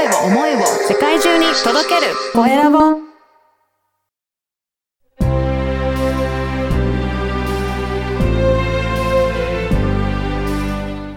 声を、思いを世界中に届けるコエラボ。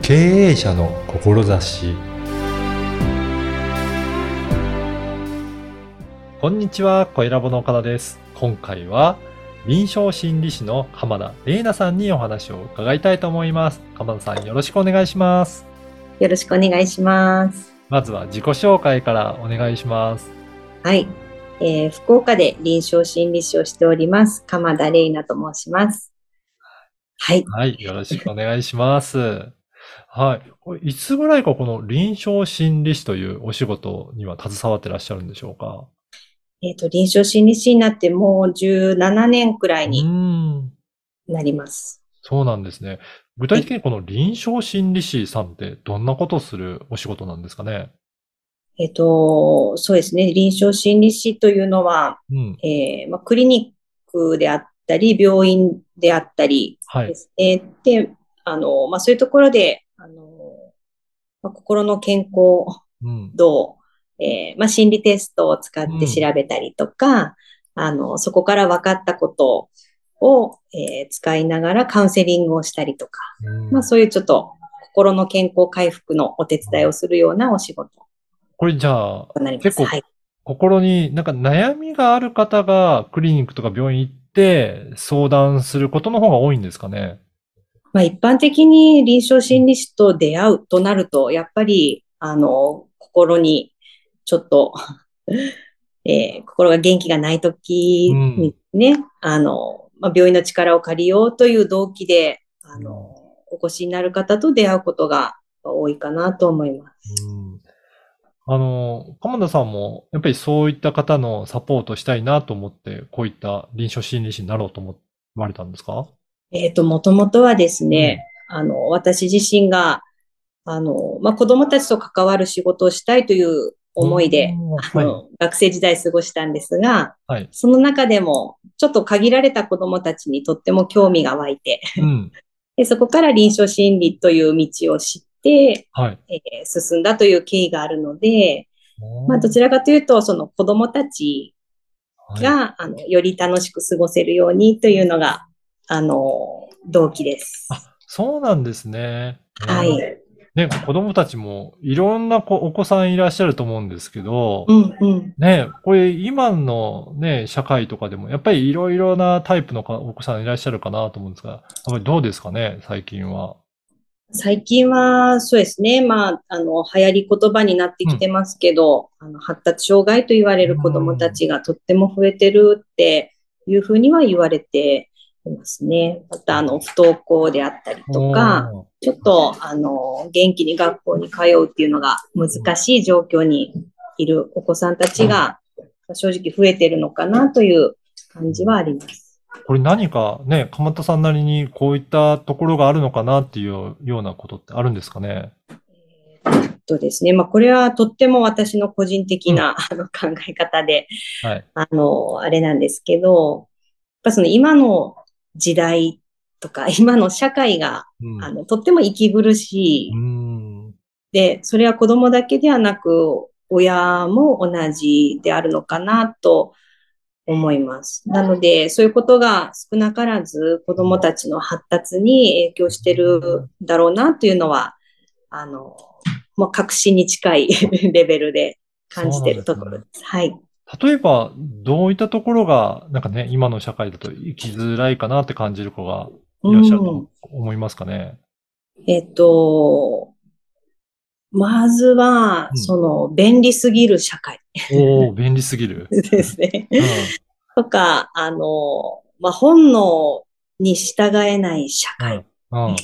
経営者の志こんにちは、コエラボの岡田です。今回は臨床心理士の鎌田玲奈さんにお話を伺いたいと思います。鎌田さんよろしくお願いします。よろしくお願いします。まずは自己紹介からお願いします。はい。えー福岡で臨床心理士をしております、鎌田玲奈と申します。はい。はい、よろしくお願いします。はい。これいつぐらいかこの臨床心理士というお仕事には携わってらっしゃるんでしょうか？えっ、と、臨床心理士になってもう17年くらいうにん。なります。そうなんですね。具体的にこの臨床心理士さんってどんなことをするお仕事なんですかね？えっ、と、そうですね。臨床心理士というのは、うん。えーまあ、クリニックであったり、病院であったりはい。ですね。で、あの、まあ、そういうところで、あの、まあ、心の健康うん。度、えーまあ、心理テストを使って調べたりとか、あの、そこから分かったことを、えー使いながらカウンセリングをしたりとか、うんまあ、そういうちょっと心の健康回復のお手伝いをするようなお仕事これじゃあ。結構はい。心になんか悩みがある方がクリニックとか病院行って相談することの方が多いんですかね？まあ、一般的に臨床心理士と出会うとなると、やっぱり、あの、心にちょっと、えー心が元気がないときにね、あの、まあ、病院の力を借りようという動機で、あの、お越しになる方と出会うことが多いかなと思います。うん。あの、鎌田さんも、やっぱりそういった方のサポートしたいなと思って、こういった臨床心理士になろうと思われたんですか？えっと、もともとはですね、あの、私自身が、あの、まあ、子供たちと関わる仕事をしたいという思いで、うんあの、学生時代過ごしたんですが、はい。その中でも、ちょっと限られた子供たちにとっても興味が湧いて、うん。でそこから臨床心理という道を知って、はい。えー進んだという経緯があるので、まあ、どちらかというと、その子供たちはいが、あの、より楽しく過ごせるようにというのが、あの、動機です。あ、そうなんですね。はい。ね、子供たちもいろんな子お子さんいらっしゃると思うんですけど、うんうん。ね、これ今のね、社会とかでもやっぱりいろいろなタイプのかお子さんいらっしゃるかなと思うんですが、やっぱりどうですかね、最近は？最近は、そうですね。まあ、あの、流行り言葉になってきてますけど、あの、発達障害と言われる子供たちがとっても増えてるっていうふうには言われていますね。また、あの、不登校であったりとか、ちょっと、あの、元気に学校に通うっていうのが難しい状況にいるお子さんたちが、正直増えてるのかなという感じはあります。これ何かね、鎌田さんなりにこういったところがあるのかなっていうようなことってあるんですかね？えっとですね、まあ、これはとっても私の個人的な、あの考え方で、はい。あの、あれなんですけど、やっぱその今の時代とか、今の社会が、うん。あの、とっても息苦しい。うん。で、それは子供だけではなく、親も同じであるのかなと思います。なので、そういうことが少なからず子供たちの発達に影響してるだろうなというのは、あの、もう確信に近い レベルで感じているところです。はい。例えば、どういったところが、なんかね、今の社会だと生きづらいかなって感じる子がいらっしゃると思いますかね？えっと、まずは、うんその、便利すぎる社会おお便利すぎる。ですね。うん。とか、あの、まあ、本能に従えない社会うん。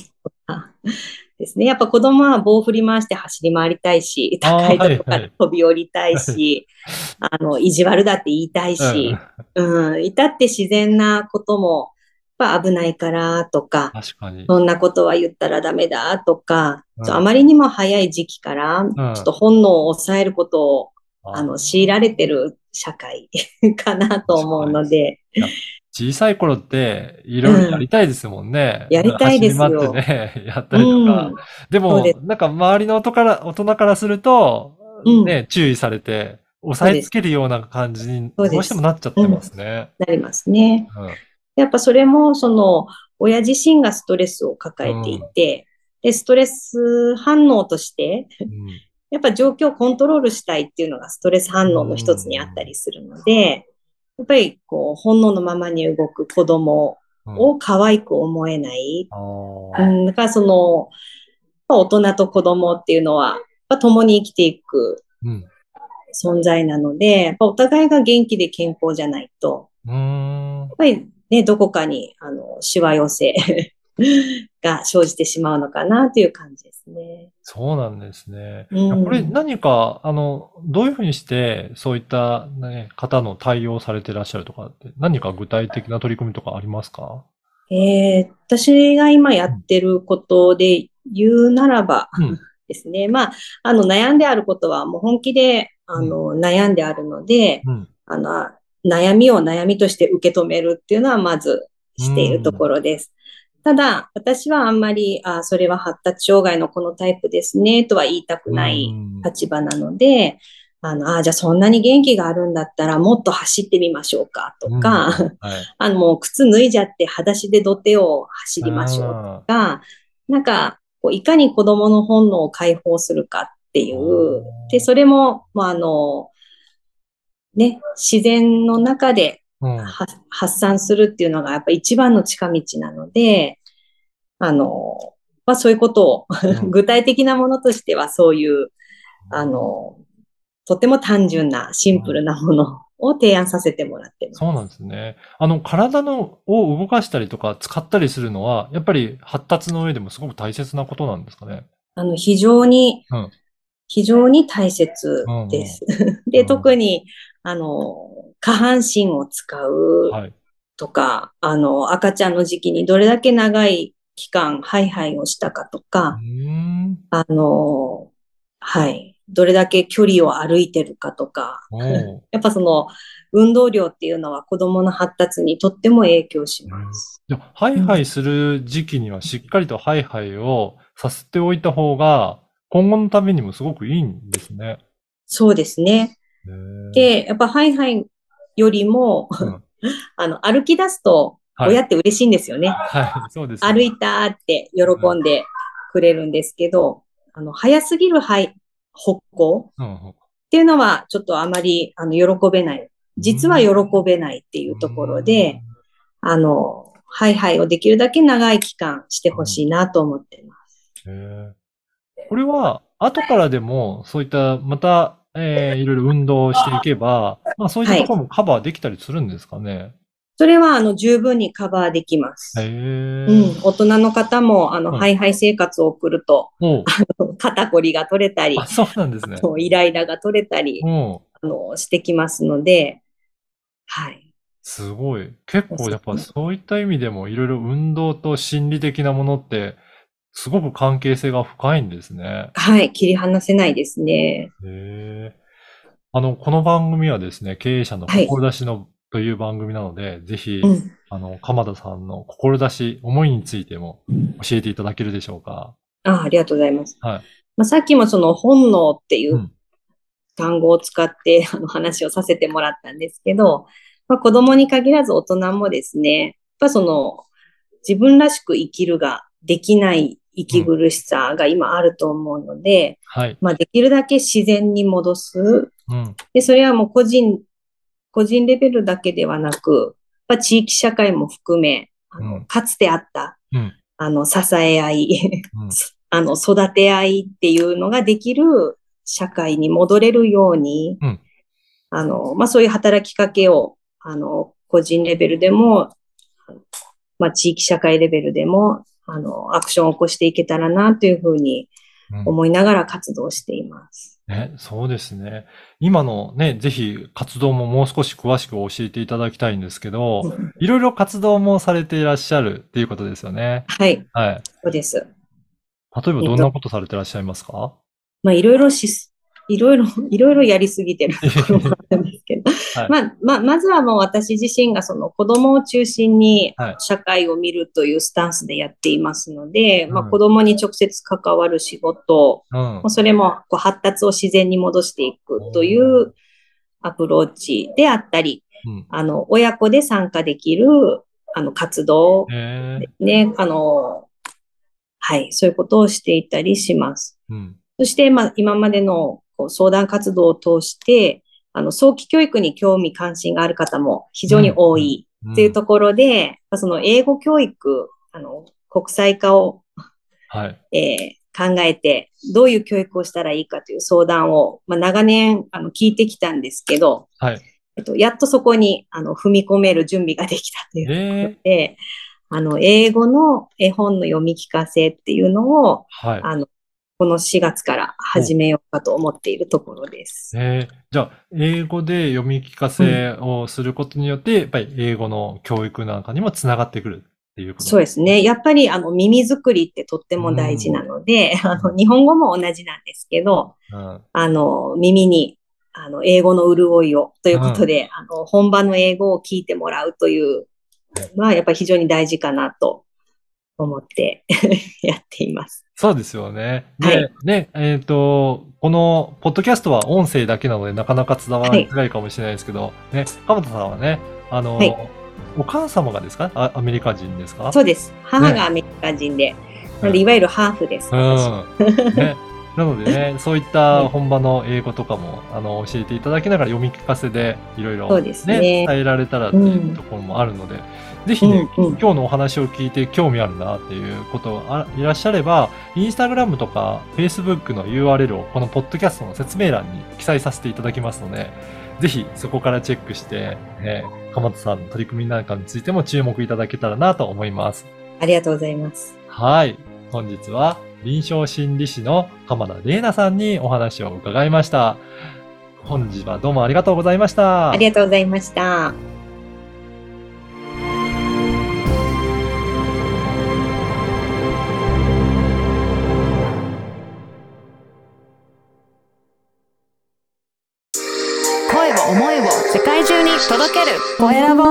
ですね。やっぱ子供は棒を振り回して走り回りたいし、高いところかはいはい。ら飛び降りたいし、あの、意地悪だって言いたいし、うん、至って自然なことも、やっぱ危ないからとか、確かに。そんなことは言ったらダメだとか、うん。あまりにも早い時期から、ちょっと本能を抑えることを、あの、強いられてる社会 かなと思うので、小さい頃って、いろいろやりたいですもんね。やりたいですよ。ってね、やったりとか。でもそうで、なんか周りの音から、大人からすると、うん。ね、注意されて、押さえつけるような感じに、どうしてもなっちゃってますね。なりますね。うん。やっぱそれも、その、親自身がストレスを抱えていて、で、ストレス反応として、うん。やっぱ状況をコントロールしたいっていうのがストレス反応の一つにあったりするので、やっぱりこう、本能のままに動く子供うん。を可愛く思えない。あうーん、だからその、まあ大人と子供っていうのは、まあ共に生きていくうん。存在なので、お互いが元気で健康じゃないと、うーん。やっぱりね、どこかに、あの、しわ寄せ が生じてしまうのかなという感じですね。そうなんですね。うんこれ何か、あの、どういうふうにして、そういった、ね、方の対応されてらっしゃるとかって、何か具体的な取り組みとかありますか？えー私が今やってることで言うならばうんですね。まあ、あの、悩んであることはもう本気で、あの、悩んであるので、うん。あの、悩みを悩みとして受け止めるっていうのはまずしているところです。ただ、私はあんまり、あ、それは発達障害のこのタイプですね、とは言いたくないうん。立場なので、あの、あ、じゃあそんなに元気があるんだったらもっと走ってみましょうかとか、うん。はい。あの、もう靴脱いじゃって裸足で土手を走りましょうとあか、なんか、こういかに子供の本能を解放するかっていおうー、で、それも、まあ、あの、ね、自然の中で発散するっていうのがやっぱ一番の近道なので、あの、まあそういうことを、うん具体的なものとしてはそういう、あの、とても単純なシンプルなものを提案させてもらってます。そうなんですね。あの、体のを動かしたりとか使ったりするのは、やっぱり発達の上でもすごく大切なことなんですかね？あの、非常にうん、非常に大切です。で、うん特に、あの、下半身を使うはい。とか、あの、赤ちゃんの時期にどれだけ長い期間、ハイハイをしたかとうか。あの、はい。どれだけ距離を歩いてるかとか、やっぱその、運動量っていうのは子供の発達にとっても影響します。じゃあハイハイする時期にはしっかりとハイハイをさせておいた方が、今後のためにもすごくいいんですね。そうですね。で、やっぱハイハイよりも、うん あの、歩き出すと、はい親って嬉しいんですよね。はい、そうですね。歩いたって喜んでくれるんですけど、あの、早すぎるはい歩行っていうのはちょっとあまり、あの、喜べない。実は喜べないっていうところで、、あの、ハイハイをできるだけ長い期間してほしいなと思っています。これは、後からでも、そういった、また、えーいろいろ運動をしていけば、まあそういったところもカバーできたりするんですかね？それは、あの、十分にカバーできます。へえ。うん。大人の方も、あの、うんハイハイ生活を送ると、おう肩こりが取れたりあ、、そうなんですね。イライラが取れたり、あの、してきますので、はい。すごい。結構やっぱそういった意味でもいろいろ運動と心理的なものって、すごく関係性が深いんですね。はい。切り離せないですね。へえ。あの、この番組はですね、経営者のはい志のという番組なので、ぜひ、うん。あの、鎌田さんの志、思いについても教えていただけるでしょうか？あありがとうございます。はい。まあ、さっきもその本能っていううん単語を使って、あの話をさせてもらったんですけど、まあ、子供に限らず大人もですね、やっぱその自分らしく生きるができない息苦しさが今あると思うので、はい。まあ、できるだけ自然に戻す。うん。で、それはもう個人、個人レベルだけではなく、まあ、地域社会も含め、あのうんかつてあった、うんあの、支え合い、うん。あの、育て合いっていうのができる社会に戻れるように、うんあの、まあ、そういう働きかけを、あの、個人レベルでも、まあ、地域社会レベルでも、あの、アクションを起こしていけたらなというふうにうん思いながら活動しています。ね、そうですね。今のね、ぜひ活動ももう少し詳しく教えていただきたいんですけど、いろいろ活動もされていらっしゃるっていうことですよね。はい、はい。そうです。例えばどんなことされていらっしゃいますか？まあ、いろいろし、いろいろ、いろいろやりすぎてるところもあるんではいまあ、まあ、まずはもう私自身がその子供を中心にはい社会を見るというスタンスでやっていますので、まあうん子供に直接関わる仕事、うんもうそれもこう発達を自然に戻していくというアプローチであったり、うん。あの、親子で参加できる、あの、活動。ね、あの、はい、そういうことをしていたりします。うん。そして、まあ、今までのこう相談活動を通して、あの、早期教育に興味関心がある方も非常に多いうんっていうところで、まあその英語教育、あの、国際化を、はい。えー考えて、どういう教育をしたらいいかという相談を、まあ、長年、あの、聞いてきたんですけど、はい。えっと、やっとそこに、あの、踏み込める準備ができたというところえで、あの、英語の絵本の読み聞かせっていうのを、はい。あの、この4月から始めようかと思っているところです。えーじゃあ、英語で読み聞かせをすることによって、やっぱり英語の教育なんかにもつながってくるっていうことそうですね。やっぱり、あの、耳作りってとっても大事なので、あの、日本語も同じなんですけど、うん。あの、耳に、あの、英語の潤いをということで、あの、本場の英語を聞いてもらうというのは、やっぱり非常に大事かなと思って やっています。そうですよね。で、はいね、えっ、と、この、ポッドキャストは音声だけなので、なかなか伝わりづらいかもしれないですけど、ね、鎌田さんはね、あの、はいお母様がですか？あアメリカ人ですか？そうです。母がアメリカ人で、なので、いわゆるハーフです。私うん。ね。なのでね、そういった本場の英語とかも、あの、教えていただきながら読み聞かせでいろいろね伝えられたらっていうところもあるので、ぜひね、うんうん今日のお話を聞いて興味あるなっていうこといらっしゃれば、インスタグラムとか Facebook の URL をこのポッドキャストの説明欄に記載させていただきますので、ぜひそこからチェックして、ね、鎌田さんの取り組みなんかについても注目いただけたらなと思います。ありがとうございます。はい。本日は臨床心理士の鎌田玲奈さんにお話を伺いました。本日はどうもありがとうございました。ありがとうございました。声を思いを世界中に届けるコエラボ